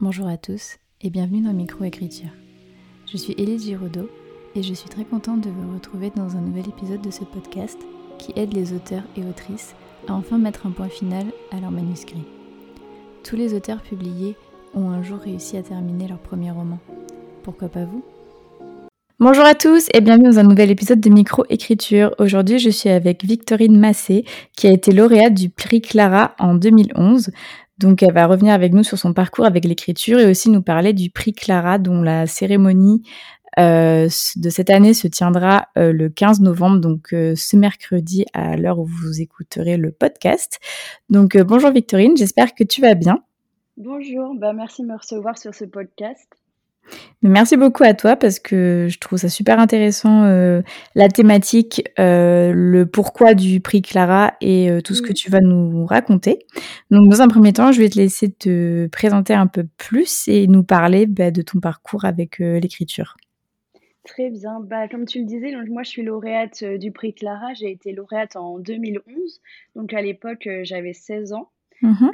Bonjour à tous et bienvenue dans Microécriture. Je suis Élise Giraudot et je suis très contente de vous retrouver dans un nouvel épisode de ce podcast qui aide les auteurs et autrices à enfin mettre un point final à leur manuscrit. Tous les auteurs publiés ont un jour réussi à terminer leur premier roman. Pourquoi pas vous? Bonjour à tous et bienvenue dans un nouvel épisode de Microécriture. Aujourd'hui, je suis avec Victorine Massé, qui a été lauréate du prix Clara en 2011. Donc, elle va revenir avec nous sur son parcours avec l'écriture et aussi nous parler du prix Clara, dont la cérémonie euh, de cette année se tiendra euh, le 15 novembre, donc euh, ce mercredi à l'heure où vous écouterez le podcast. Donc, bonjour Victorine, j'espère que tu vas bien. Bonjour, bah merci de me recevoir sur ce podcast. Merci beaucoup à toi parce que je trouve ça super intéressant euh, la thématique, euh, le pourquoi du prix Clara et euh, tout ce que tu vas nous raconter. Donc dans un premier temps, je vais te laisser te présenter un peu plus et nous parler bah, de ton parcours avec l'écriture. Très bien. Bah, comme tu le disais, donc moi je suis lauréate du prix Clara. J'ai été lauréate en 2011. Donc à l'époque, j'avais 16 ans. Mmh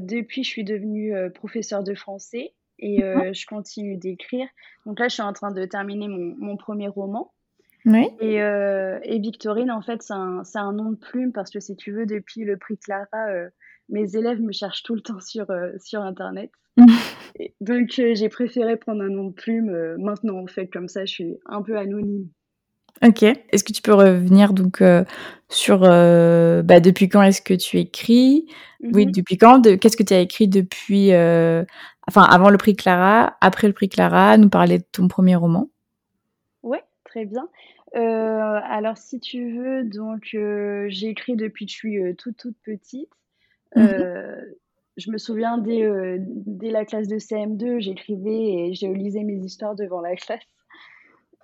depuis, je suis devenue professeure de français et euh, je continue d'écrire. Donc là, je suis en train de terminer mon, mon premier roman. Oui. Et, euh, et, Victorine, en fait, c'est un, un, nom de plume parce que si tu veux, depuis le prix Clara, euh, mes élèves me cherchent tout le temps sur, sur Internet. donc j'ai préféré prendre un nom de plume maintenant, en fait, comme ça, je suis un peu anonyme. Ok. Est-ce que tu peux revenir donc sur bah, depuis quand est-ce que tu écris? Oui, mhm. depuis quand? Qu'est-ce que tu as écrit depuis enfin avant le prix Clara, après le prix Clara, nous parler de ton premier roman. Oui, très bien. Euh, alors si tu veux, donc euh, j'ai écrit depuis que je suis euh, toute toute petite. Mhm. je me souviens dès, dès la classe de CM2, j'écrivais et je lisais mes histoires devant la classe.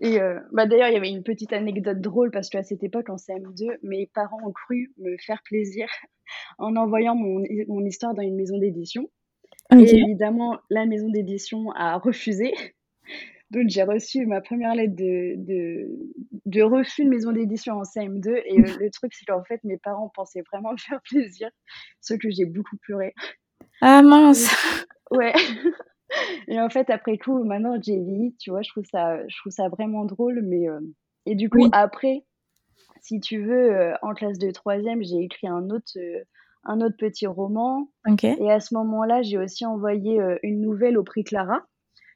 Et bah d'ailleurs, il y avait une petite anecdote drôle parce qu'à cette époque, en CM2, mes parents ont cru me faire plaisir en envoyant mon, mon histoire dans une maison d'édition. Et évidemment, la maison d'édition a refusé. Donc, j'ai reçu ma première lettre de, de, de refus de maison d'édition en CM2. Et euh, le truc, c'est qu'en fait, mes parents pensaient vraiment me faire plaisir, ce que j'ai beaucoup pleuré. Ah mince Ouais. Et en fait, après coup, maintenant, j'ai vieilli, tu vois, je trouve ça, je trouve ça vraiment drôle. Mais, euh, Et du coup, après, si tu veux, euh, en classe de troisième, j'ai écrit un autre un autre petit roman. Et à ce moment-là, j'ai aussi envoyé euh, une nouvelle au prix Clara.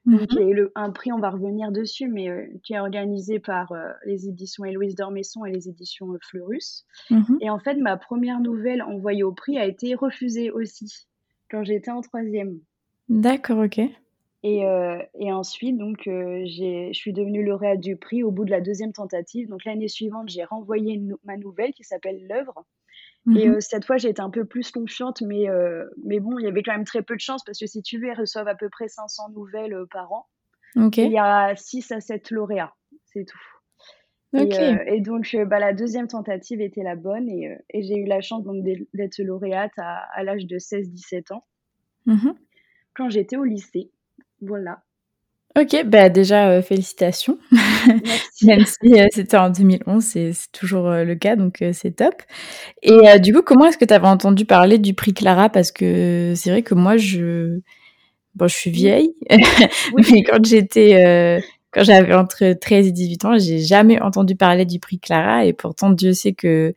Mhm. qui est le, un prix, on va revenir dessus, mais euh, qui est organisé par euh, les éditions Héloïse d'Ormesson et les éditions Fleurus. Mhm. Et en fait, ma première nouvelle envoyée au prix a été refusée aussi, quand j'étais en troisième. D'accord, ok. Et, et, ensuite, donc, je suis devenue lauréate du prix au bout de la deuxième tentative. Donc, l'année suivante, j'ai renvoyé ma nouvelle qui s'appelle L'œuvre. Et mmh cette fois, j'ai été un peu plus confiante, mais, mais bon, il y avait quand même très peu de chance parce que si tu veux, ils reçoivent à peu près 500 nouvelles par an. il y a 6 à 7 lauréats, c'est tout. Et, donc, bah, la deuxième tentative était la bonne et, et j'ai eu la chance d'être lauréate à, à l'âge de 16-17 ans, mmh quand j'étais au lycée. Voilà. Ok, bah déjà euh, félicitations. Même si euh, c'était en 2011, c'est toujours euh, le cas, donc c'est top. Et du coup, comment est-ce que tu avais entendu parler du prix Clara? Parce que c'est vrai que moi, je, bon, je suis vieille, mais quand j'étais, quand j'avais entre 13 et 18 ans, j'ai jamais entendu parler du prix Clara, et pourtant Dieu sait que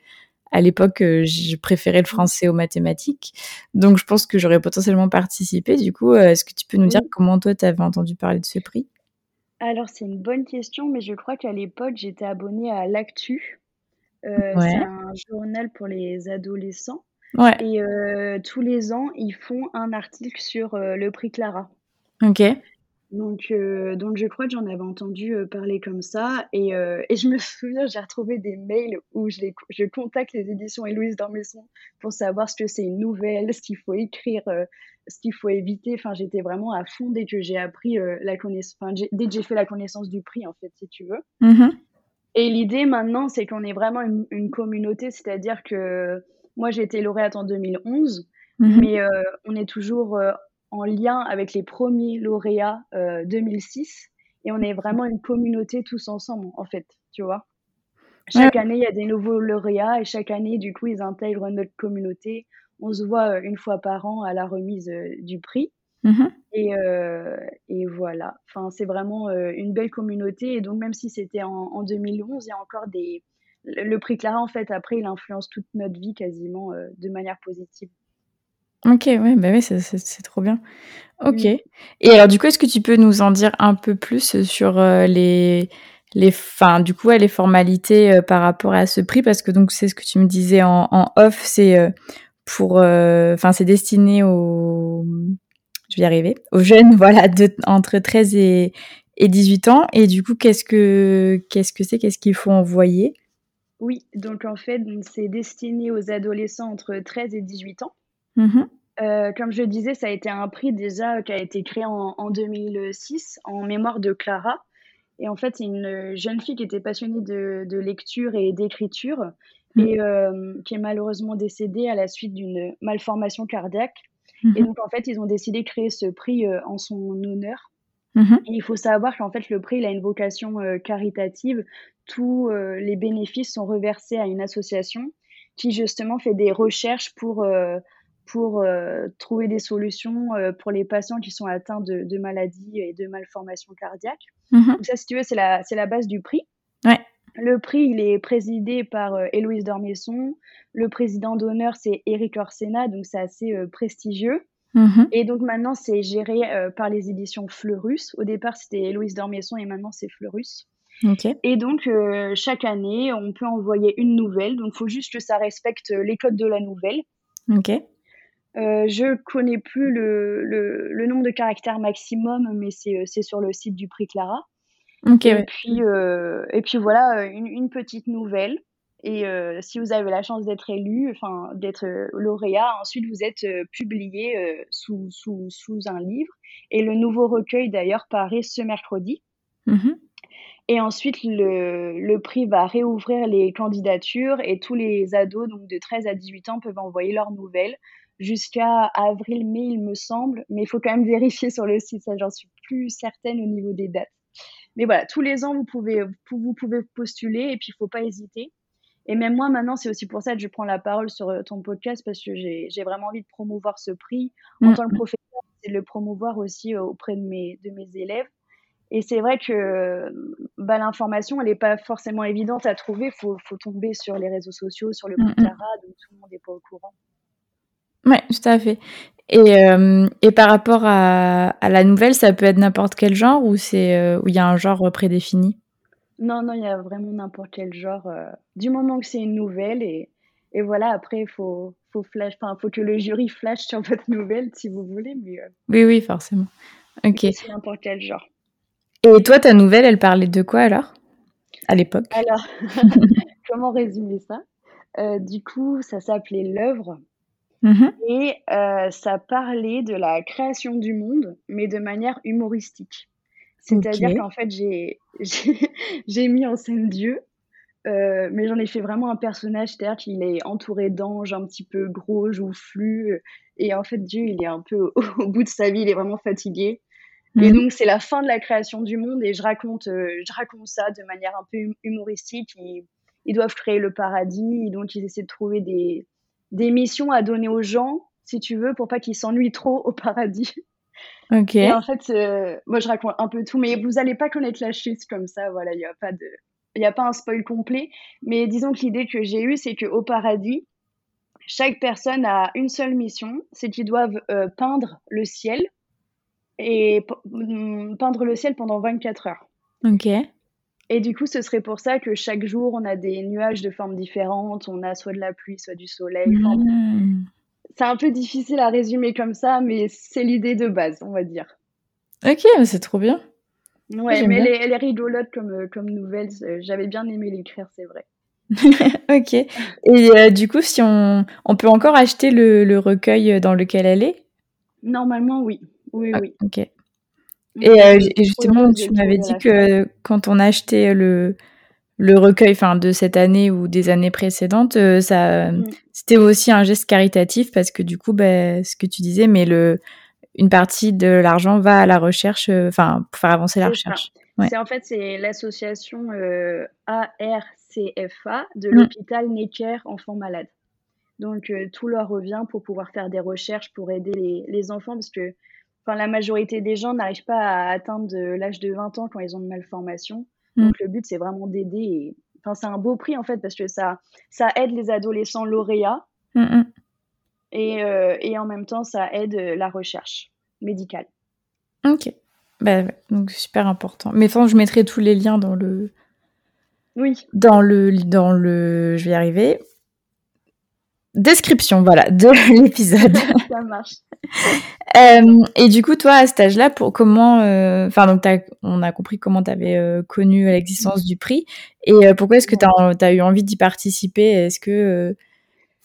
à l'époque, euh, je préférais le français aux mathématiques. Donc, je pense que j'aurais potentiellement participé. Du coup, euh, est-ce que tu peux nous dire comment toi, tu avais entendu parler de ce prix? Alors, c'est une bonne question, mais je crois qu'à l'époque, j'étais abonnée à l'Actu. Euh, c'est un journal pour les adolescents. Ouais. Et tous les ans, ils font un article sur le prix Clara. Ok. Donc, euh, donc je crois que j'en avais entendu euh, parler comme ça. Et, euh, et je me souviens, j'ai retrouvé des mails où je, les, je contacte les éditions Héloïse Dormesson pour savoir ce que c'est une nouvelle, ce qu'il faut écrire, ce qu'il faut éviter. Enfin, j'étais vraiment à fond dès que j'ai appris la connaissance, enfin, dès que j'ai fait la connaissance du prix, en fait, si tu veux. Mm-hmm. Et l'idée maintenant, c'est qu'on est vraiment une, une communauté, c'est-à-dire que moi, j'ai été lauréate en 2011, mm-hmm. mais on est toujours en lien avec les premiers lauréats 2006 euh, et on est vraiment une communauté tous ensemble en fait, tu vois. Chaque année, il y a des nouveaux lauréats et chaque année, du coup, ils intègrent notre communauté. On se voit euh, une fois par an à la remise euh, du prix. Mmh et, et voilà. Enfin, c'est vraiment une belle communauté. Et donc, même si c'était en, en 2011, il y a encore des. Le prix Clara, en fait, après, il influence toute notre vie quasiment de manière positive. Ok, ouais, bah ouais, c'est trop bien. Ok. Et alors, du coup, est-ce que tu peux nous en dire un peu plus sur les, les, fin, du coup, les formalités par rapport à ce prix? Parce que donc, c'est ce que tu me disais en, en off, c'est pour, enfin, c'est destiné aux, je vais y arriver, aux jeunes, voilà, de, entre 13 et, et 18 ans. Et du coup, qu'est-ce que qu'est-ce que c'est? Qu'est-ce qu'il faut envoyer? Oui, donc en fait, c'est destiné aux adolescents entre 13 et 18 ans. Mmh euh, comme je disais, ça a été un prix déjà qui a été créé en, en 2006 en mémoire de Clara. Et en fait, c'est une jeune fille qui était passionnée de, de lecture et d'écriture mmh. et euh, qui est malheureusement décédée à la suite d'une malformation cardiaque. Mmh et donc, en fait, ils ont décidé de créer ce prix euh, en son honneur. Et il faut savoir qu'en fait, le prix, il a une vocation caritative. Tous les bénéfices sont reversés à une association qui, justement, fait des recherches pour pour euh, trouver des solutions euh, pour les patients qui sont atteints de, maladies et de malformations cardiaques. Mhm. Donc ça, si tu veux, c'est la, la base du prix. Ouais. Le prix, il est présidé par euh, Héloïse Dormesson. Le président d'honneur, c'est Éric Orsena, donc c'est assez prestigieux. Mhm. Et donc maintenant, c'est géré par les éditions Fleurus. Au départ, c'était Héloïse Dormesson et maintenant, c'est Fleurus. Et donc, chaque année, on peut envoyer une nouvelle. Donc, il faut juste que ça respecte les codes de la nouvelle. Ok. Euh, je connais plus le, le, nombre de caractères maximum, mais c'est euh, sur le site du prix Clara. et, puis, euh, et puis voilà, une, une, petite nouvelle. Et si vous avez la chance d'être élu, enfin d'être lauréat, ensuite vous êtes publié sous, sous, sous, un livre. Et le nouveau recueil d'ailleurs paraît ce mercredi. Mmh et ensuite, le, le, prix va réouvrir les candidatures et tous les ados donc de 13 à 18 ans peuvent envoyer leurs nouvelles jusqu'à avril-mai, il me semble. Mais il faut quand même vérifier sur le site, ça j'en suis plus certaine au niveau des dates. Mais voilà, tous les ans, vous pouvez, vous pouvez postuler et puis il ne faut pas hésiter. Et même moi, maintenant, c'est aussi pour ça que je prends la parole sur euh, ton podcast parce que j'ai vraiment envie de promouvoir ce prix. En mm. tant que professeur, c'est de le promouvoir aussi euh, auprès de mes, de mes élèves. Et c'est vrai que bah, l'information, elle n'est pas forcément évidente à trouver. Il faut, faut, tomber sur les réseaux sociaux, sur le mm, prix Cara, donc tout le monde n'est pas au courant. Oui, tout à fait. Et, euh, et par rapport à, à, la nouvelle, ça peut être n'importe quel genre ou c'est euh, où il y a un genre prédéfini? Non, non, il y a vraiment n'importe quel genre. Euh, du moment que c'est une nouvelle et, et voilà, après il faut faut flash, enfin faut que le jury flash sur votre nouvelle si vous voulez, mais oui, oui, forcément. Ok. C'est n'importe quel genre. Et toi, ta nouvelle, elle parlait de quoi alors? À l'époque? Alors, comment résumer ça? Du coup, ça s'appelait l'œuvre. Mmh et euh, ça parlait de la création du monde, mais de manière humoristique. C'est-à-dire qu'en fait, j'ai mis en scène Dieu, euh, mais j'en ai fait vraiment un personnage, c'est-à-dire qu'il est entouré d'anges un petit peu gros, joufflus, et en fait, Dieu, il est un peu au, bout de sa vie, il est vraiment fatigué. Et mmh donc, c'est la fin de la création du monde, et je raconte, euh, je raconte ça de manière un peu hum, humoristique. Ils, ils doivent créer le paradis, donc ils essaient de trouver des, des missions à donner aux gens, si tu veux, pour pas qu'ils s'ennuient trop au paradis. Ok. Et en fait, euh, moi je raconte un peu tout, mais vous allez pas connaître la chute comme ça, voilà, il n'y a pas de. Il a pas un spoil complet, mais disons que l'idée que j'ai eue, c'est qu'au paradis, chaque personne a une seule mission, c'est qu'ils doivent euh, peindre le ciel et mm, peindre le ciel pendant 24 heures. Ok. Et du coup, ce serait pour ça que chaque jour, on a des nuages de formes différentes. On a soit de la pluie, soit du soleil. Mmh. C'est un peu difficile à résumer comme ça, mais c'est l'idée de base, on va dire. Ok, c'est trop bien. Ouais, mais elle est, rigolote comme, euh, comme nouvelle. J'avais bien aimé l'écrire, c'est vrai. ok. Et euh, du coup, si on, on peut encore acheter le, le, recueil dans lequel elle est? Normalement, oui. Oui, ah, oui. Ok. Euh, et, justement, tu m'avais dit que quand on achetait le, le recueil enfin, de cette année ou des années précédentes, euh, ça, mm. c'était aussi un geste caritatif parce que du coup, bah, ce que tu disais, mais le, une partie de l'argent va à la recherche, euh, enfin, pour faire avancer la recherche. C'est en fait c'est l'association ARCFA de mm. l'hôpital Necker Enfants Malades. Donc tout leur revient pour pouvoir faire des recherches pour aider les, les enfants parce que enfin, la majorité des gens n'arrivent pas à atteindre l'âge de 20 ans quand ils ont une malformation. Mm. Donc le but, c'est vraiment d'aider. Et... Enfin, c'est un beau prix en fait parce que ça, ça aide les adolescents lauréats mm, mm. et, euh, et, en même temps, ça aide la recherche médicale. Ok. Bah, donc super important. Mais enfin, je mettrai tous les liens dans le. Oui. Dans le, dans le, je vais y arriver description voilà de l'épisode. Ça marche. Euh, et du coup, toi, à cet âge-là, pour comment, euh, enfin, donc, on a compris comment tu avais euh, connu l'existence du prix. Et pourquoi est-ce que tu as, eu envie d'y participer? Est-ce que,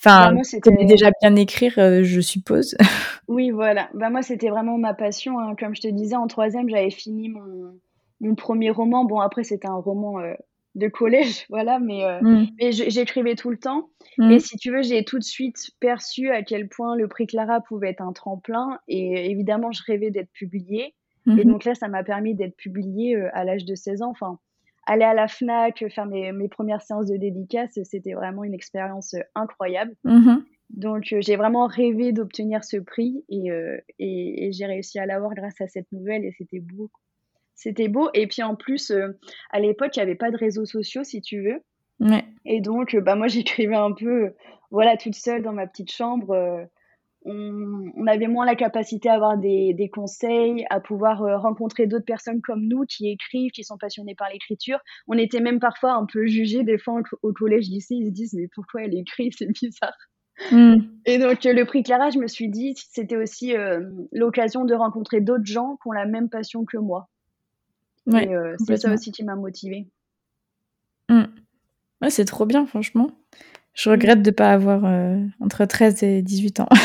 enfin, bah, tu aimais déjà bien écrire, je suppose? Oui, voilà. Bah, moi, c'était vraiment ma passion. Hein. Comme je te disais, en troisième, j'avais fini mon, mon premier roman. Bon, après, c'était un roman de collège, voilà, mais, euh, mm. mais j'écrivais tout le temps. Mm. Et si tu veux, j'ai tout de suite perçu à quel point le prix Clara pouvait être un tremplin. Et évidemment, je rêvais d'être publiée. Et mm-hmm. donc là, ça m'a permis d'être publiée euh, à l'âge de 16 ans. Enfin, aller à la FNAC, faire mes, mes premières séances de dédicace, c'était vraiment une expérience euh, incroyable. Mm-hmm. Donc, j'ai vraiment rêvé d'obtenir ce prix et, et, et j'ai réussi à l'avoir grâce à cette nouvelle et c'était beau. C'était beau. Et puis en plus, euh, à l'époque, il n'y avait pas de réseaux sociaux, si tu veux. Et donc, euh, bah, moi, j'écrivais un peu, voilà, toute seule dans ma petite chambre. Euh, on, avait moins la capacité à avoir des, conseils, à pouvoir rencontrer d'autres personnes comme nous qui écrivent, qui sont passionnées par l'écriture. On était même parfois un peu jugés des fois au, collège d'ici. Ils se disent, mais pourquoi elle écrit? C'est bizarre. Mm. Et donc, le prix Clara, je me suis dit, c'était aussi l'occasion de rencontrer d'autres gens qui ont la même passion que moi. Ouais, euh, c'est ça aussi qui m'a motivée. Mmh. Ouais, c'est trop bien, franchement. Je regrette de ne pas avoir euh, entre 13 et 18 ans.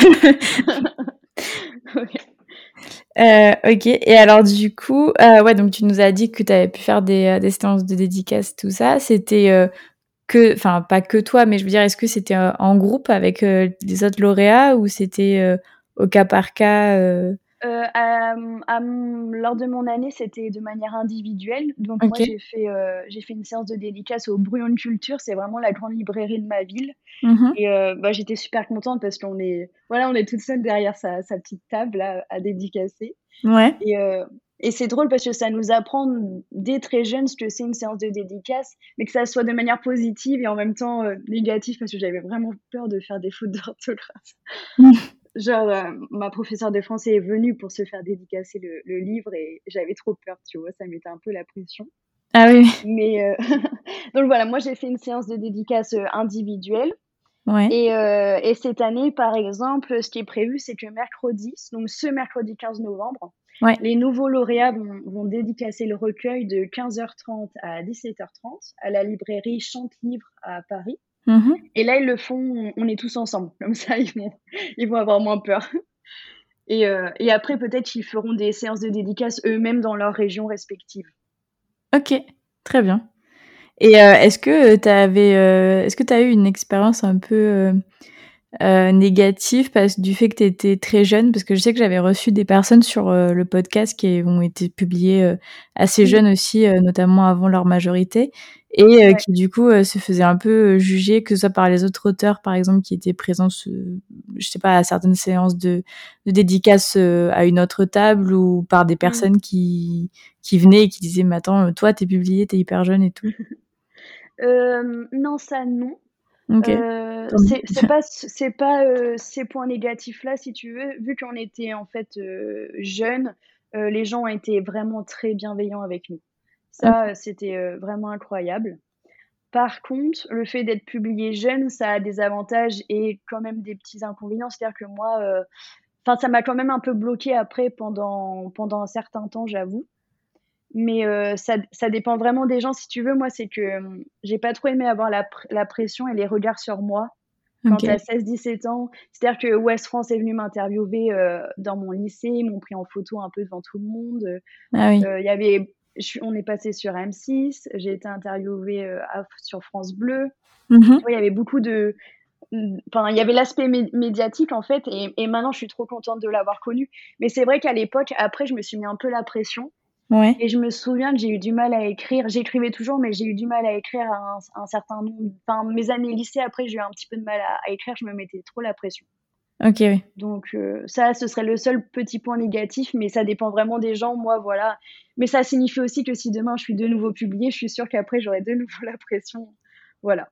Euh, ok, et alors du coup, ouais, donc tu nous as dit que tu avais pu faire des, des, séances de dédicace, tout ça. C'était que, enfin, pas que toi, mais je veux dire, est-ce que c'était en groupe avec les autres lauréats ou c'était au cas par cas euh, lors de mon année, c'était de manière individuelle. Donc moi, j'ai fait, euh, j'ai fait une séance de dédicace au Brouillon de Culture. C'est vraiment la grande librairie de ma ville. Mmh et euh, bah, j'étais super contente parce qu'on est, voilà, on est toute seule derrière sa, sa petite table à dédicacer. Ouais. Et, et c'est drôle parce que ça nous apprend dès très jeune ce que c'est une séance de dédicace, mais que ça soit de manière positive et en même temps négative parce que j'avais vraiment peur de faire des fautes d'orthographe. Genre, euh, ma professeure de français est venue pour se faire dédicacer le, livre et j'avais trop peur, tu vois, ça mettait un peu la pression. Ah oui. Mais euh, donc voilà, moi j'ai fait une séance de dédicace euh, individuelle. Ouais. Et, et, cette année, par exemple, ce qui est prévu, c'est que mercredi, donc ce mercredi 15 novembre, ouais. les nouveaux lauréats vont, vont, dédicacer le recueil de 15h30 à 17h30 à la librairie Chante Livre à Paris. Mmh et là, ils le font, on est tous ensemble. Comme ça, ils vont, ils vont avoir moins peur. Et, euh, et après, peut-être qu'ils feront des séances de dédicace eux-mêmes dans leur région respective. Ok, très bien. Et euh, est-ce que tu avais, euh, est-ce que tu as eu une expérience un peu négative parce, du fait que tu étais très jeune? Parce que je sais que j'avais reçu des personnes sur le podcast qui ont été publiées assez jeunes aussi, notamment avant leur majorité et euh, qui du coup euh, se faisait un peu euh, juger que ce soit par les autres auteurs par exemple qui étaient présents je sais pas à certaines séances de, de dédicaces à une autre table ou par des mmh. personnes qui qui venaient et qui disaient mais attends toi t'es publié t'es hyper jeune et tout. Non ça non. C'est pas c'est pas ces points négatifs là si tu veux. Vu qu'on était en fait jeunes les gens ont été vraiment très bienveillants avec nous ça, euh, c'était euh, vraiment incroyable. Par contre, le fait d'être publié jeune, ça a des avantages et quand même des petits inconvénients. C'est-à-dire que moi, euh, ça m'a quand même un peu bloqué après pendant, pendant un certain temps, j'avoue. Mais ça, ça, dépend vraiment des gens. Si tu veux, moi, c'est que j'ai pas trop aimé avoir la, la, pression et les regards sur moi quand okay. 16-17 ans. C'est-à-dire que West France est venu m'interviewer dans mon lycée, ils m'ont pris en photo un peu devant tout le monde. Ah il y avait on est passé sur M6, j'ai été interviewée euh, sur France Bleu. Mhm. il y avait beaucoup de. Enfin, il y avait l'aspect médiatique en fait, et, maintenant je suis trop contente de l'avoir connu. Mais c'est vrai qu'à l'époque, après, je me suis mis un peu la pression. Ouais. Et je me souviens que j'ai eu du mal à écrire. J'écrivais toujours, mais j'ai eu du mal à écrire à un, certain nombre. Enfin, mes années lycée, après, j'ai eu un petit peu de mal à, écrire. Je me mettais trop la pression. Ok, oui. Donc ça, ce serait le seul petit point négatif, mais ça dépend vraiment des gens. Moi, voilà. Mais ça signifie aussi que si demain je suis de nouveau publiée, je suis sûre qu'après j'aurai de nouveau la pression. Voilà.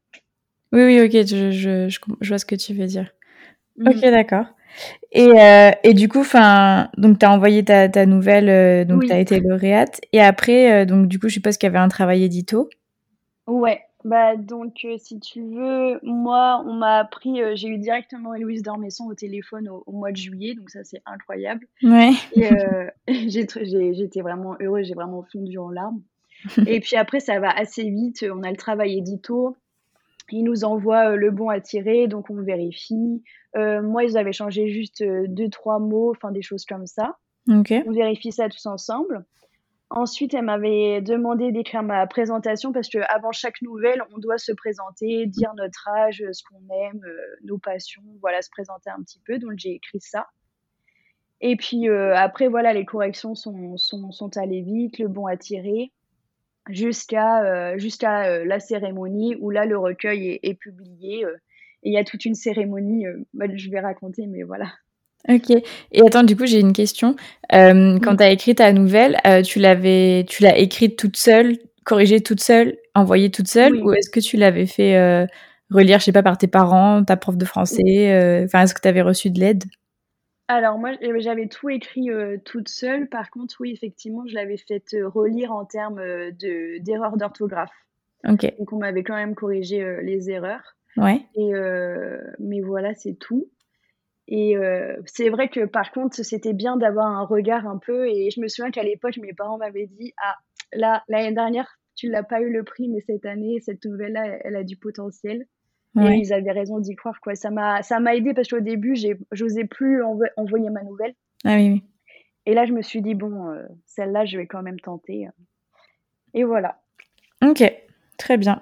Oui, oui, ok, je, je, je, vois ce que tu veux dire. Ok, mmh. d'accord. Et, euh, et du coup, enfin, donc tu as envoyé ta, ta nouvelle, euh, donc tu as été lauréate. Et après, euh, donc du coup, je suppose qu'il y avait un travail édito. Ouais, bah donc si tu veux, moi, on m'a appris, j'ai eu directement Héloïse Dormesson au téléphone au, mois de juillet, donc ça c'est incroyable. Ouais. Et j'étais vraiment heureuse, j'ai vraiment fondu en larmes. et puis après, ça va assez vite, on a le travail édito. Ils nous envoient le bon à tirer, donc on vérifie. Euh, moi, ils avaient changé juste euh, deux, trois mots, enfin des choses comme ça. On vérifie ça tous ensemble. Ensuite, elle m'avait demandé d'écrire ma présentation parce que avant chaque nouvelle, on doit se présenter, dire notre âge, ce qu'on aime, euh, nos passions, voilà, se présenter un petit peu. Donc j'ai écrit ça. Et puis après, voilà, les corrections sont, sont, sont allées vite, le bon à tirer, jusqu'à jusqu'à la cérémonie où là, le recueil est, publié et il y a toute une cérémonie, euh, bah, je vais raconter, mais voilà. Ok. Et attends, du coup, j'ai une question. Euh, quand tu as écrit ta nouvelle, euh, tu l'avais, tu l'as écrite toute seule, corrigée toute seule, envoyée toute seule, ou est-ce que tu l'avais fait relire, je sais pas, par tes parents, ta prof de français Enfin, est-ce que tu avais reçu de l'aide? Alors moi, j'avais tout écrit toute seule. Par contre, oui, effectivement, je l'avais fait relire en termes de d'erreurs d'orthographe. Ok. Donc on m'avait quand même corrigé les erreurs. Ouais. Et, euh, mais voilà, c'est tout. Et euh, c'est vrai que par contre, c'était bien d'avoir un regard un peu. Et je me souviens qu'à l'époque, mes parents m'avaient dit Ah, là, l'année dernière, tu l'as pas eu le prix, mais cette année, cette nouvelle-là, elle, a du potentiel. Et ils avaient raison d'y croire. Quoi. Ça m'a aidé parce qu'au début, j'osais plus envoyer ma nouvelle. Ah oui, oui. Et là, je me suis dit Bon, euh, celle-là, je vais quand même tenter. Et voilà. Ok, très bien.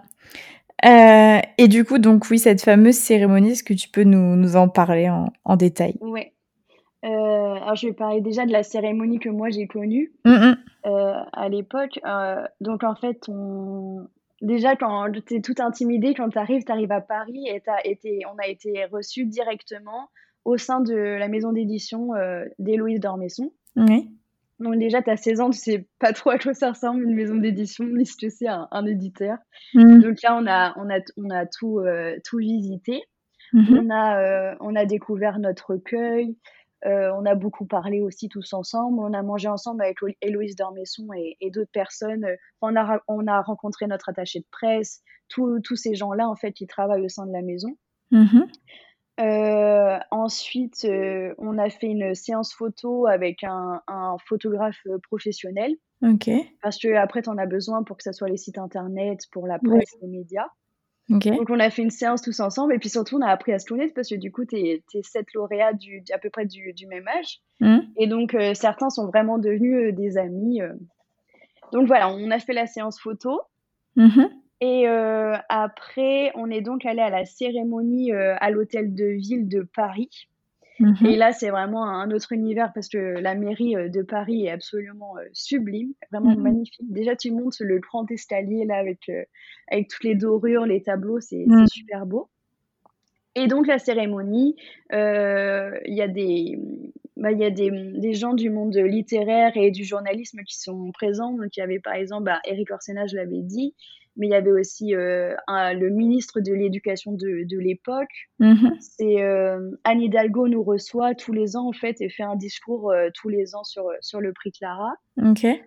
Euh, et du coup, donc oui, cette fameuse cérémonie, est-ce que tu peux nous, nous en parler en, en détail? Oui. Euh, alors, je vais parler déjà de la cérémonie que moi j'ai connue mmh, mmh. euh, à l'époque. donc, en fait, on... déjà, quand tu es tout intimidé, quand tu arrives, tu arrives à Paris et as été... on a été reçus directement au sein de la maison d'édition d'Héloïse Dormesson. Oui. Donc déjà, tu as 16 ans, tu sais pas trop à quoi ça ressemble une maison d'édition, ni ce que c'est un, éditeur. Mmh. Donc là, on a, on a, on a tout, euh, tout visité. Mmh. On, a, euh, on a découvert notre recueil. Euh, on a beaucoup parlé aussi tous ensemble. On a mangé ensemble avec Héloïse Dormesson et, et d'autres personnes. On a, on a rencontré notre attaché de presse, tous ces gens-là, en fait, qui travaillent au sein de la maison. Mmh. Euh, ensuite, euh, on a fait une séance photo avec un, un photographe euh, professionnel. Ok. Parce que après, tu en as besoin pour que ça soit les sites internet, pour la presse, les médias. Ok. Donc, on a fait une séance tous ensemble. Et puis surtout, on a appris à se connaître parce que du coup, tu es, sept lauréats du, à peu près du, du même âge. Mmh. Et donc, certains sont vraiment devenus des amis. Donc voilà, on a fait la séance photo. Mmh. Et euh, après, on est donc allé à la cérémonie euh, à l'hôtel de ville de Paris. Mhm. Et là, c'est vraiment un autre univers parce que la mairie euh, de Paris est absolument sublime, vraiment Mhm. magnifique. Déjà, tu montes le grand escalier là avec, avec toutes les dorures, les tableaux, c'est Mhm. super beau. Et donc, la cérémonie, il y a des, bah, y a des, des, gens du monde littéraire et du journalisme qui sont présents. Donc, il y avait par exemple bah, Eric Orsena, je l'avais dit, mais il y avait aussi euh, le ministre de l'Éducation de, de l'époque. Mm-hmm. C'est euh, Anne Hidalgo nous reçoit tous les ans en fait et fait un discours euh, tous les ans sur sur le prix Clara.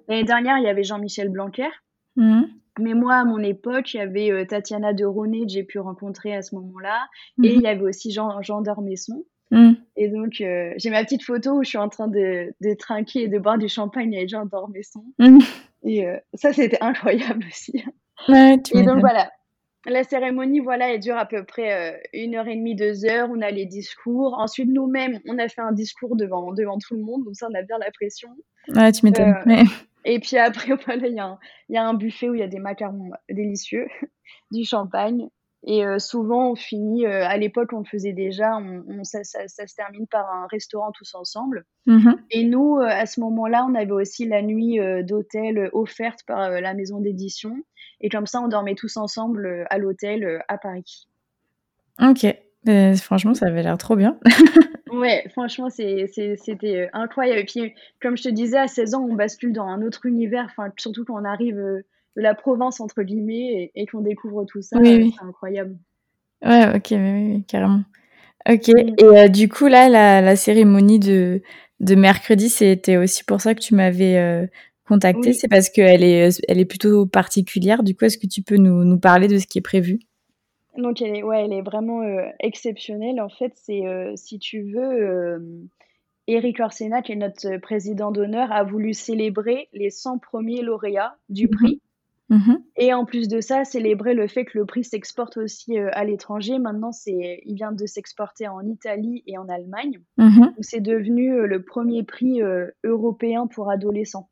L'année dernière, il y avait Jean-Michel Blanquer. Mm-hmm. Mais moi, à mon époque, il y avait Tatiana de Ronet que j'ai pu rencontrer à ce moment-là. Et il y avait aussi Jean, Jean Dormesson. Mm. Et donc, j'ai ma petite photo où je suis en train de, de trinquer et de boire du champagne avec Jean Dormesson. Et ça, c'était incroyable aussi. Ouais, et donc voilà, la cérémonie, voilà, elle dure à peu près euh, une heure et demie, deux heures. On a les discours. Ensuite, nous-mêmes, on a fait un discours devant, devant tout le monde. Donc ça, on a bien la pression. Ouais, tu m'étonnes. Euh, et puis après, voilà, il y, y, a un buffet où il y a des macarons délicieux, du champagne. Et euh, souvent, on finit, euh, à l'époque, on le faisait déjà, on, on ça, ça, ça, se termine par un restaurant tous ensemble. Mm-hmm. Et nous, euh, à ce moment-là, on avait aussi la nuit d'hôtel offerte par la maison d'édition. Et comme ça, on dormait tous ensemble à l'hôtel à Paris. Ok. franchement, ça avait l'air trop bien. Ouais, franchement, c'était incroyable. Et puis, comme je te disais, à 16 ans, on bascule dans un autre univers, surtout quand on arrive de la province, entre guillemets, et, qu'on découvre tout ça, c'est incroyable. Ouais, ok, oui, carrément. Ok, mmh. et du coup, là, la, cérémonie de, de mercredi, c'était aussi pour ça que tu m'avais contacté. C'est parce qu'elle est, elle est plutôt particulière. Du coup, est-ce que tu peux nous, nous parler de ce qui est prévu? Donc elle est, ouais, elle est vraiment euh, exceptionnelle. En fait, c'est, euh, si tu veux, Eric euh, Orsena, qui est notre président d'honneur, a voulu célébrer les 100 premiers lauréats du mmh prix. Mmh et en plus de ça, célébrer le fait que le prix s'exporte aussi à l'étranger. Maintenant, c'est, il vient de s'exporter en Italie et en Allemagne. Mmh c'est devenu le premier prix européen pour adolescents.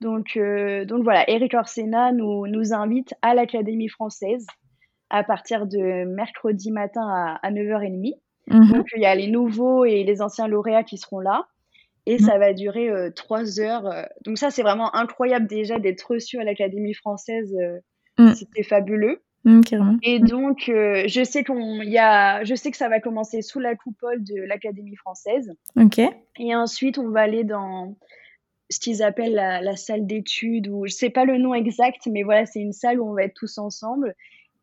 Donc, donc voilà, Eric Orsena nous, nous invite à l'Académie française à partir de mercredi matin à, 9h30. Mhm. Donc, il y a les nouveaux et les anciens lauréats qui seront là. Et mhm. ça va durer euh, trois heures. Euh. Donc, ça, c'est vraiment incroyable déjà d'être reçu à l'Académie française. Euh, mm. C'était fabuleux. Mm, et donc, je sais qu'on y a, je sais que ça va commencer sous la coupole de l'Académie française. Ok. Et ensuite, on va aller dans ce qu'ils appellent la, la salle d'études, ou je sais pas le nom exact, mais voilà, c'est une salle où on va être tous ensemble.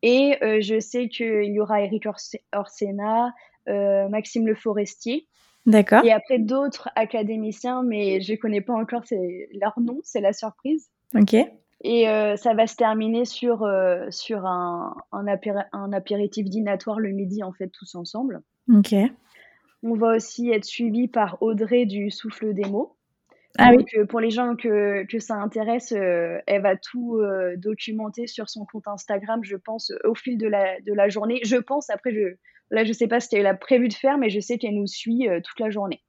Et je sais qu'il y aura Eric Orsena, Maxime Le Forestier. D'accord. Et après d'autres académiciens, mais je ne connais pas encore leur nom, c'est la surprise. Ok. Et euh, ça va se terminer sur, sur un, un, un, apéritif dînatoire le midi, en fait, tous ensemble. Ok. On va aussi être suivi par Audrey du Souffle des mots. Ah Donc, euh, pour les gens que, que ça intéresse, euh, elle va tout euh, documenter sur son compte Instagram, je pense, au fil de la, de la journée. Je pense, après, je, là, je sais pas ce qu'elle a prévu de faire, mais je sais qu'elle nous suit toute la journée.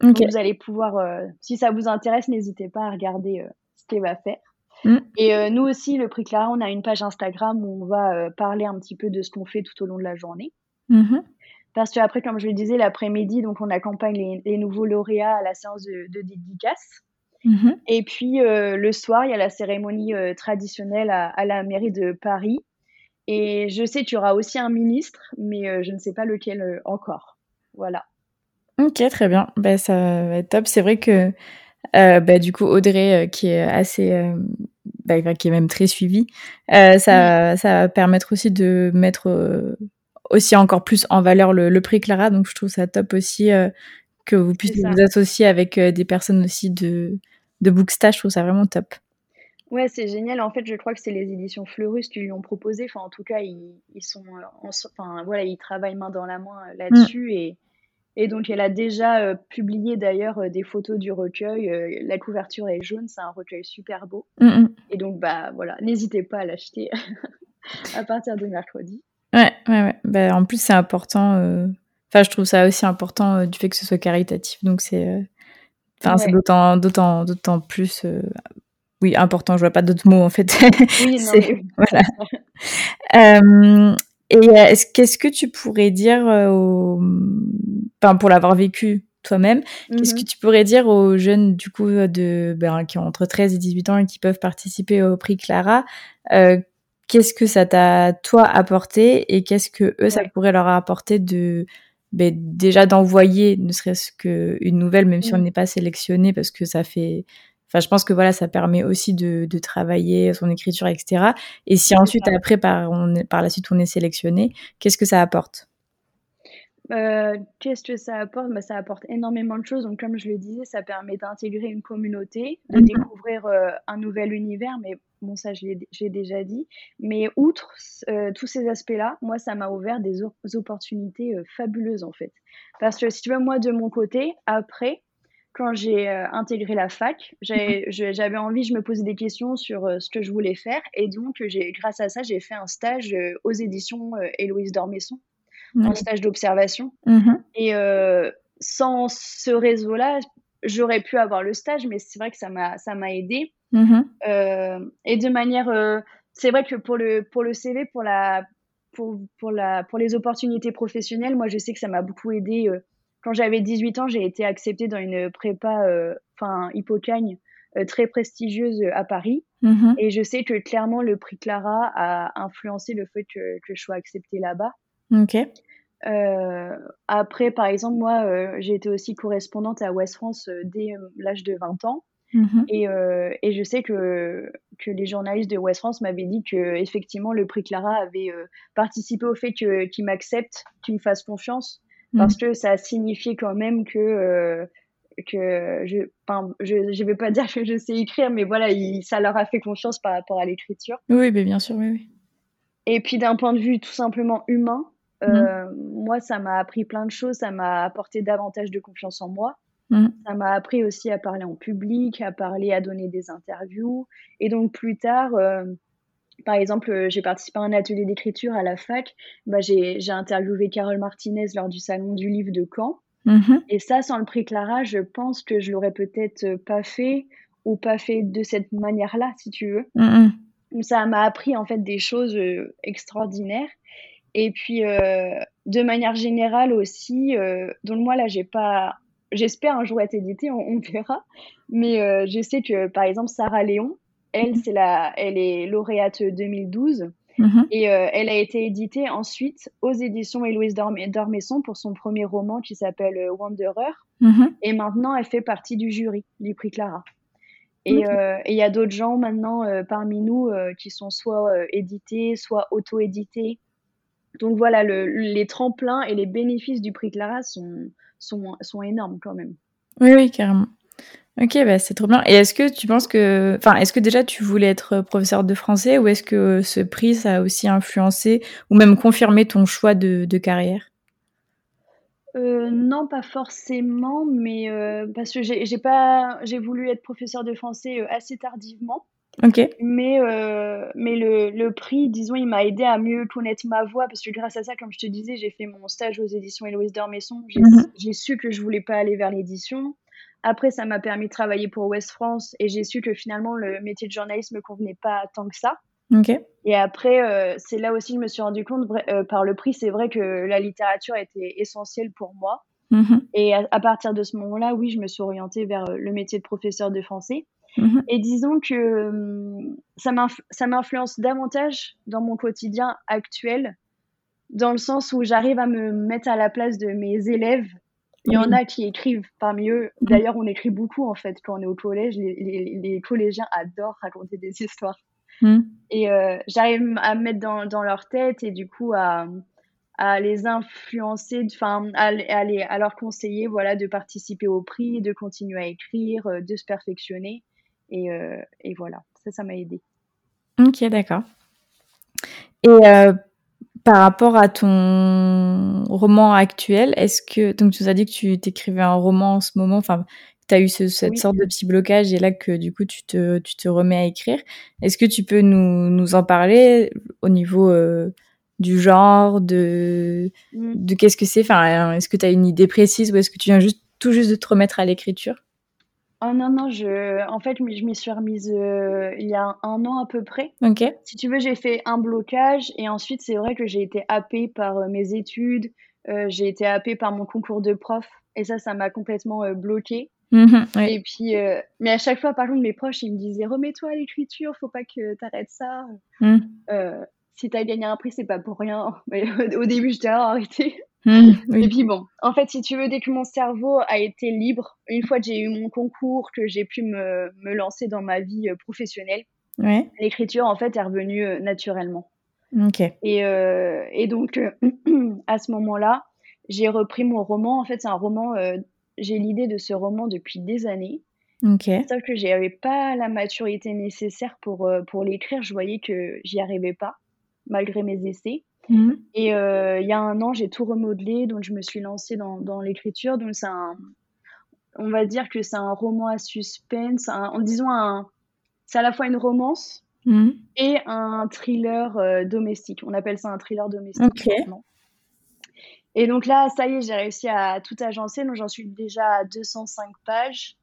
Donc, vous allez pouvoir, si ça vous intéresse, n'hésitez pas à regarder ce qu'elle va faire. Mm. Et nous aussi, le Prix Clara, on a une page Instagram où on va parler un petit peu de ce qu'on fait tout au long de la journée. Mm-hmm. Parce qu'après, comme je le disais, l'après-midi, donc on accompagne les, nouveaux lauréats à la séance de, dédicace. Mhm. Et puis euh, le soir, il y a la cérémonie euh, traditionnelle à, la mairie de Paris. Et je sais qu'il y aura aussi un ministre, mais euh, je ne sais pas lequel encore. Voilà. Ok, très bien. Bah, ça va être top. C'est vrai que bah, du coup, Audrey, qui est assez. Bah, qui est même très suivie, ça, ça va permettre aussi de mettre aussi encore plus en valeur le, prix Clara. Donc je trouve ça top aussi euh, que vous puissiez vous associer avec euh, des personnes aussi de, de Booksta. Je trouve ça vraiment top. Ouais, c'est génial. En fait, je crois que c'est les éditions Fleurus qui lui ont proposé. Enfin, en tout cas, ils, ils sont, euh, enfin voilà, ils travaillent main dans la main là-dessus mm. et et donc, elle a déjà publié d'ailleurs des photos du recueil. la couverture est jaune, c'est un recueil super beau. Mm, mm. Et donc, bah voilà, n'hésitez pas à l'acheter à partir de mercredi. Ouais, ouais, ouais. Bah, en plus, c'est important. Euh, enfin, je trouve ça aussi important euh, du fait que ce soit caritatif. Donc, c'est. Euh, enfin, c'est d'autant, d'autant, d'autant plus. Oui, important. Je vois pas d'autres mots en fait. Oui, non, Voilà. et qu'est-ce que tu pourrais dire au... enfin, pour l'avoir vécu toi-même, qu'est-ce que mmh tu pourrais dire aux jeunes du coup de ben, qui ont entre 13 et 18 ans et qui peuvent participer au prix Clara qu'est-ce que ça t'a toi apporté et qu'est-ce que eux ça pourrait leur apporter de ben, déjà d'envoyer ne serait-ce qu'une nouvelle même si on mmh. n'est pas sélectionné parce que ça fait enfin je pense que voilà ça permet aussi de, de travailler son écriture etc et si ensuite après par on par la suite on est sélectionné qu'est-ce que ça apporte? Euh, qu'est-ce que ça apporte? Bah, Ça apporte énormément de choses. Donc, comme je le disais, ça permet d'intégrer une communauté, de mmh découvrir euh, un nouvel univers. Mais bon, ça, j'ai déjà dit. Mais outre euh, tous ces aspects-là, moi, ça m'a ouvert des, opportunités fabuleuses, en fait. Parce que si tu veux, moi, de mon côté, après, quand j'ai intégré la fac, mmh j'avais envie, je me posais des questions sur ce que je voulais faire. Et donc, grâce à ça, j'ai fait un stage aux éditions Héloïse Dormesson en stage d'observation. Mmh Et euh, sans ce réseau-là, j'aurais pu avoir le stage, mais c'est vrai que ça m'a aidé. Mmh euh, et de manière, euh, c'est vrai que pour le pour le CV, pour la pour pour la pour les opportunités professionnelles, moi je sais que ça m'a beaucoup aidé. Quand j'avais 18 ans, j'ai été acceptée dans une prépa, enfin Hippocagne, très prestigieuse à Paris. Mmh et je sais que clairement le prix Clara a influencé le fait que, que je sois acceptée là-bas. Ok. après, par exemple, moi, j'ai été aussi correspondante à Ouest France dès l'âge de 20 ans. Mmh et, et, je sais que, que les journalistes de Ouest France m'avaient dit que effectivement le prix Clara avait participé au fait qu'ils m'acceptent, qu'ils me fassent confiance, mmh. parce que ça a signifié quand même que que je, enfin, je, je vais pas dire que je sais écrire, mais voilà, ça leur a fait confiance par rapport à l'écriture. Oui, mais bien sûr, oui, oui. Et puis d'un point de vue tout simplement humain, euh, mmh. moi, ça m'a appris plein de choses, ça m'a apporté davantage de confiance en moi. Mmh. Ça m'a appris aussi à parler en public, à parler, à donner des interviews. Et donc plus tard, euh, par exemple, euh, j'ai participé à un atelier d'écriture à la fac. Bah, j'ai interviewé Carole Martinez lors du salon du livre de Caen. Mmh Et ça, sans le prix Clara, je pense que je l'aurais peut-être pas fait ou pas fait de cette manière-là, si tu veux. Mmh ça m'a appris en fait des choses euh, extraordinaires. Et puis, euh, de manière générale aussi, euh, donc moi là, j'ai pas, j'espère un jour être édité, on, verra. Mais je sais que par exemple Sarah Léon, elle, mmh c'est la, elle est lauréate 2012. Mmh et elle a été éditée ensuite aux éditions Héloïse Dormesson pour son premier roman qui s'appelle Wanderer. Et maintenant, elle fait partie du jury du prix Clara. Euh, et il y a d'autres gens maintenant euh, parmi nous euh, qui sont soit édités, soit auto-édités. Donc voilà, le, les tremplins et les bénéfices du prix Clara sont, sont, sont énormes quand même. Oui, oui, carrément. Ok, bah c'est trop bien. Et est-ce que tu penses que, enfin, est-ce que déjà tu voulais être professeur de français ou est-ce que ce prix ça a aussi influencé ou même confirmé ton choix de, de carrière? Euh, non, pas forcément, mais euh, parce que j'ai j'ai pas j'ai voulu être professeur de français, euh, assez tardivement. OK. Mais mais le le prix, disons, il m'a aidé à mieux connaître ma voix parce que grâce à ça, comme je te disais, j'ai fait mon stage aux éditions Héloïse Dormesson. J'ai mmh j'ai su que je voulais pas aller vers l'édition. Après, ça m'a permis de travailler pour Ouest France et j'ai su que finalement le métier de journaliste me convenait pas tant que ça. Et après, euh, c'est là aussi que je me suis rendu compte euh, par le prix, c'est vrai que la littérature était essentielle pour moi. Mm-hmm. Et à, partir de ce moment-là, oui, je me suis orientée vers euh, le métier de professeur de français. Mm-hmm. Et disons que hum, ça m'influence davantage dans mon quotidien actuel, dans le sens où j'arrive à me mettre à la place de mes élèves. Il y en a qui écrivent parmi eux. Mm-hmm. D'ailleurs, on écrit beaucoup en fait quand on est au collège. Les, les collégiens adorent raconter des histoires. Mm. Et euh, j'arrive à me mettre dans, dans, leur tête et du coup à, à les influencer, enfin à, à, à, leur conseiller voilà, de participer au prix, de continuer à écrire, euh, de se perfectionner. Et, euh, et voilà, ça, ça m'a aidé. Ok, d'accord. Et euh, par rapport à ton roman actuel, est-ce que, donc tu nous as dit que tu t'écrivais un roman en ce moment, enfin tu as eu cette sorte de petit blocage et là que du coup tu te, tu te remets à écrire. Est-ce que tu peux nous, nous en parler au niveau euh, du genre, de, mmh. de qu'est-ce que c'est? Enfin, Est-ce que tu as une idée précise ou est-ce que tu viens juste, tout juste de te remettre à l'écriture? Oh non, non, je... en fait, je m'y suis remise euh, il y a un an à peu près. Ok. Si tu veux, j'ai fait un blocage et ensuite, c'est vrai que j'ai été happée par euh, mes études, j'ai été happée par mon concours de prof et ça, ça m'a complètement bloquée. Mmh et puis, euh, mais à chaque fois, par contre, mes proches, ils me disaient remets-toi à l'écriture, faut pas que tu arrêtes ça. Mmh. Euh, si tu as gagné un prix, c'est pas pour rien. Mais au début, j'étais là, arrêté. Mmh, et puis bon, en fait, si tu veux, dès que mon cerveau a été libre, une fois que j'ai eu mon concours, que j'ai pu me, me, lancer dans ma vie euh, professionnelle, ouais. l'écriture, en fait, est revenue naturellement. Et, et donc, à ce moment-là, j'ai repris mon roman. En fait, c'est un roman j'ai l'idée de ce roman depuis des années. Sauf que j'avais pas la maturité nécessaire pour, euh, pour l'écrire. Je voyais que j'y arrivais pas, malgré mes essais. Mmh. Et euh, il y a un an, j'ai tout remodelé, donc je me suis lancée dans, dans l'écriture. Donc c'est un, on va dire que c'est un roman à suspense, en disant un, c'est à la fois une romance mmh. et un thriller euh, domestique. On appelle ça un thriller domestique. Et donc là, ça y est, j'ai réussi à tout agencer. Donc j'en suis déjà à 205 pages.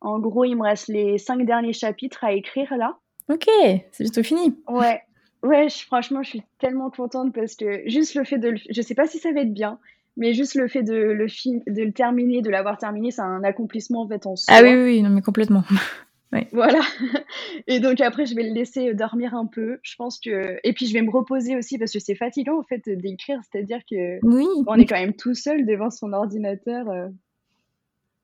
En gros, il me reste les cinq derniers chapitres à écrire là. Ok, c'est bientôt fini. Ouais, ouais, franchement, je suis tellement contente parce que juste le fait de, le, je sais pas si ça va être bien, mais juste le fait de le, de le terminer, de l'avoir terminé, c'est un accomplissement en fait en soi. Ah oui, oui, non mais complètement. Voilà. Et donc après, je vais le laisser dormir un peu. Je pense que et puis je vais me reposer aussi parce que c'est fatigant en fait d'écrire, c'est-à-dire que oui. on est quand même tout seul devant son ordinateur.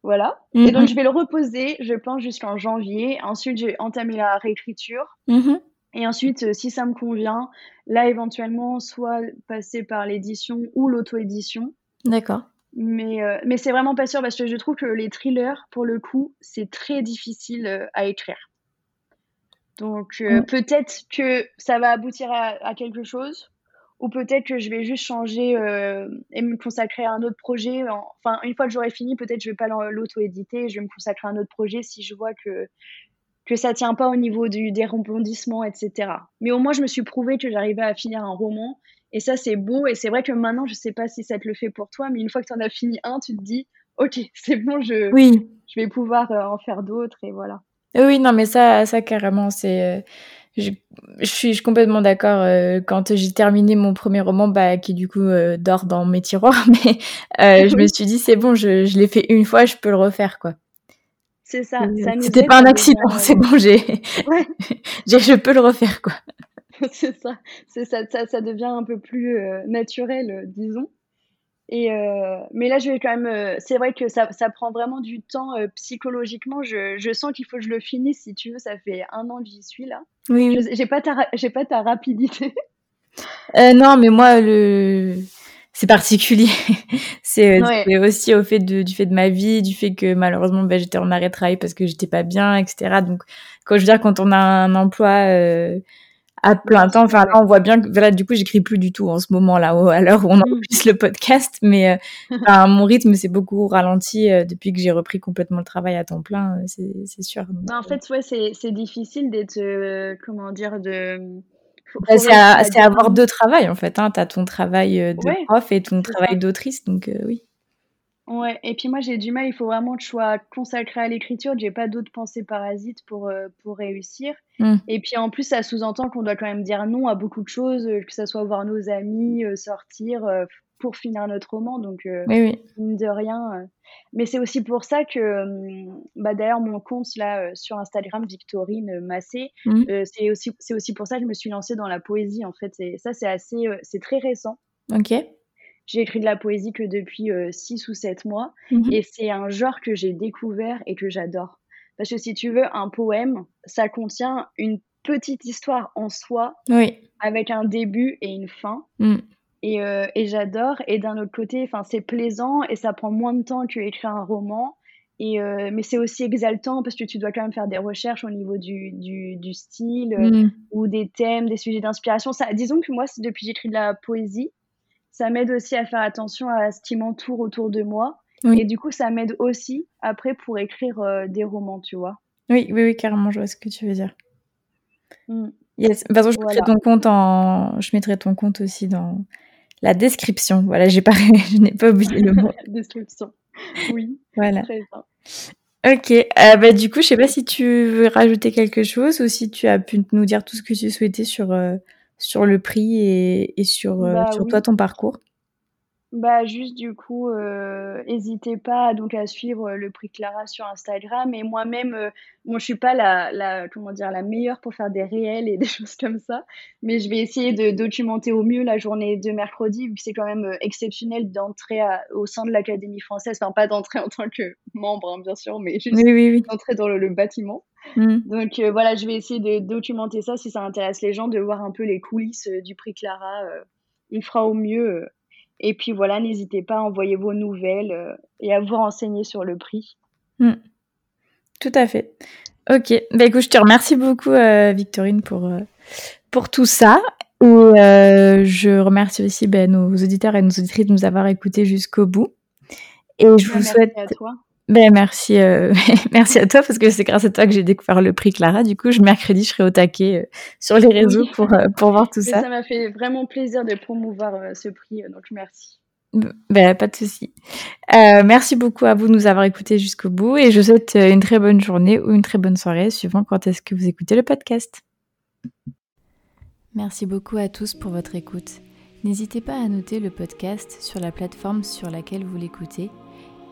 Voilà. Et donc, je vais le reposer, je pense, jusqu'en janvier. Ensuite, je vais entamer la réécriture. Mmh et ensuite, euh, si ça me convient, là, éventuellement, soit passer par l'édition ou l'auto-édition. D'accord. Mais, euh, mais c'est vraiment pas sûr parce que je trouve que les thrillers, pour le coup, c'est très difficile euh, à écrire. Donc, peut-être que ça va aboutir à quelque chose ou peut-être que je vais juste changer euh, et me consacrer à un autre projet. Enfin, une fois que j'aurai fini, peut-être je vais pas l'auto-éditer, je vais me consacrer à un autre projet si je vois que que ça tient pas au niveau du, des rebondissements, etc. Mais au moins, je me suis prouvé que j'arrivais à finir un roman. Et ça, c'est beau. Et c'est vrai que maintenant, je sais pas si ça te le fait pour toi, mais une fois que tu en as fini un, tu te dis, OK, c'est bon, je, oui. je vais pouvoir euh, en faire d'autres. Et voilà. Oui, non, mais ça, ça carrément, c'est. Euh, je, je, suis, complètement d'accord. Euh, quand j'ai terminé mon premier roman, bah, qui du coup euh, dort dans mes tiroirs, mais euh, je me suis dit c'est bon, je, je l'ai fait une fois, je peux le refaire, quoi. C'est ça. ça C'était pas un accident, c'est bon, j'ai, ouais. je peux le refaire, quoi. c'est ça. C'est ça, ça, ça, devient un peu plus naturel, disons. Et euh, mais là, je vais quand même. Euh, c'est vrai que ça, ça, prend vraiment du temps euh, psychologiquement. Je, je sens qu'il faut que je le finisse. Si tu veux, ça fait un an que j'y suis là. Oui. J'ai pas ta, j'ai pas ta rapidité. non, mais moi, le c'est particulier. c'est aussi au fait de, du fait de ma vie, du fait que malheureusement ben, j'étais en arrêt de travail parce que j'étais pas bien, etc. Donc, quand je veux dire, quand on a un emploi à plein temps. Enfin, là, on voit bien que, voilà, du coup, j'écris plus du tout en ce moment-là, à l'heure où on mm. enregistre le podcast, mais euh, mon rythme s'est beaucoup ralenti euh, depuis que j'ai repris complètement le travail à temps plein, euh, c'est sûr. En fait, ouais, c'est difficile d'être, comment dire, de. Bah, c'est avoir deux travails, en fait. Hein. Tu as ton travail de prof et ton travail d'autrice, donc oui. Ouais, et puis moi j'ai du mal, il faut vraiment que je sois consacrée à l'écriture, j'ai pas d'autres pensées parasites pour, euh, pour réussir. Mmh. Et puis en plus, ça sous-entend qu'on doit quand même dire non à beaucoup de choses, euh, que ça soit voir nos amis, euh, sortir pour finir notre roman. Donc, oui, oui. mine de rien. Mais c'est aussi pour ça que, bah, d'ailleurs, mon compte là sur Instagram, Victorine Massé, mmh. c'est aussi, c'est aussi pour ça que je me suis lancée dans la poésie en fait. Et ça, c'est assez, c'est très récent. Ok j'ai écrit de la poésie que depuis 6 euh, ou 7 mois. Mmh Et c'est un genre que j'ai découvert et que j'adore. Parce que si tu veux, un poème, ça contient une petite histoire en soi, oui. avec un début et une fin. Mmh. Et, euh, et j'adore. Et d'un autre côté, c'est plaisant et ça prend moins de temps que écrire un roman. Et euh, mais c'est aussi exaltant parce que tu dois quand même faire des recherches au niveau du, du, du style mmh. ou des thèmes, des sujets d'inspiration. Ça, disons que moi, depuis que j'écris de la poésie, ça m'aide aussi à faire attention à ce qui m'entoure autour de moi. Et du coup, ça m'aide aussi après pour écrire euh, des romans, tu vois. Oui, oui, oui, carrément, je vois ce que tu veux dire. Mm. Yes. De toute façon, je, mettrai ton compte en... je mettrai ton compte aussi dans la description. Voilà, j'ai pas... je n'ai pas oublié le mot. description. Oui. Voilà. Très bien. Ok, euh, bah, du coup, je sais pas si tu veux rajouter quelque chose ou si tu as pu nous dire tout ce que tu souhaitais sur, euh, sur le prix et, et sur, euh, bah, sur toi, ton parcours bah juste du coup, n'hésitez pas donc à suivre le prix Clara sur Instagram et moi-même, euh, bon je suis pas la, la, comment dire la meilleure pour faire des réels et des choses comme ça, mais je vais essayer de documenter au mieux la journée de mercredi vu que c'est quand même exceptionnel d'entrer au sein de l'Académie française, enfin pas d'entrer en tant que membre hein, bien sûr, mais juste d'entrer dans le, bâtiment. Mmh. Donc voilà, je vais essayer de documenter ça si ça intéresse les gens, de voir un peu les coulisses du prix Clara. il fera au mieux et puis voilà, n'hésitez pas à envoyer vos nouvelles euh, et à vous renseigner sur le prix. Hmm. Tout à fait. Ok, bah écoute, je te remercie beaucoup euh, Victorine pour, euh, pour tout ça. Et je remercie aussi bah, nos auditeurs et nos auditrices de nous avoir écoutés jusqu'au bout. Et je bah, vous souhaite. À toi. Ben merci, euh, merci à toi parce que c'est grâce à toi que j'ai découvert le prix Clara. Du coup, je mercredi, je serai au taquet euh, sur les réseaux pour euh, pour voir tout ça. Ça m'a fait vraiment plaisir de promouvoir ce prix, donc merci. Ben, pas de souci. merci beaucoup à vous de nous avoir écoutés jusqu'au bout et je vous souhaite une très bonne journée ou une très bonne soirée suivant quand est-ce que vous écoutez le podcast. Merci beaucoup à tous pour votre écoute. N'hésitez pas à noter le podcast sur la plateforme sur laquelle vous l'écoutez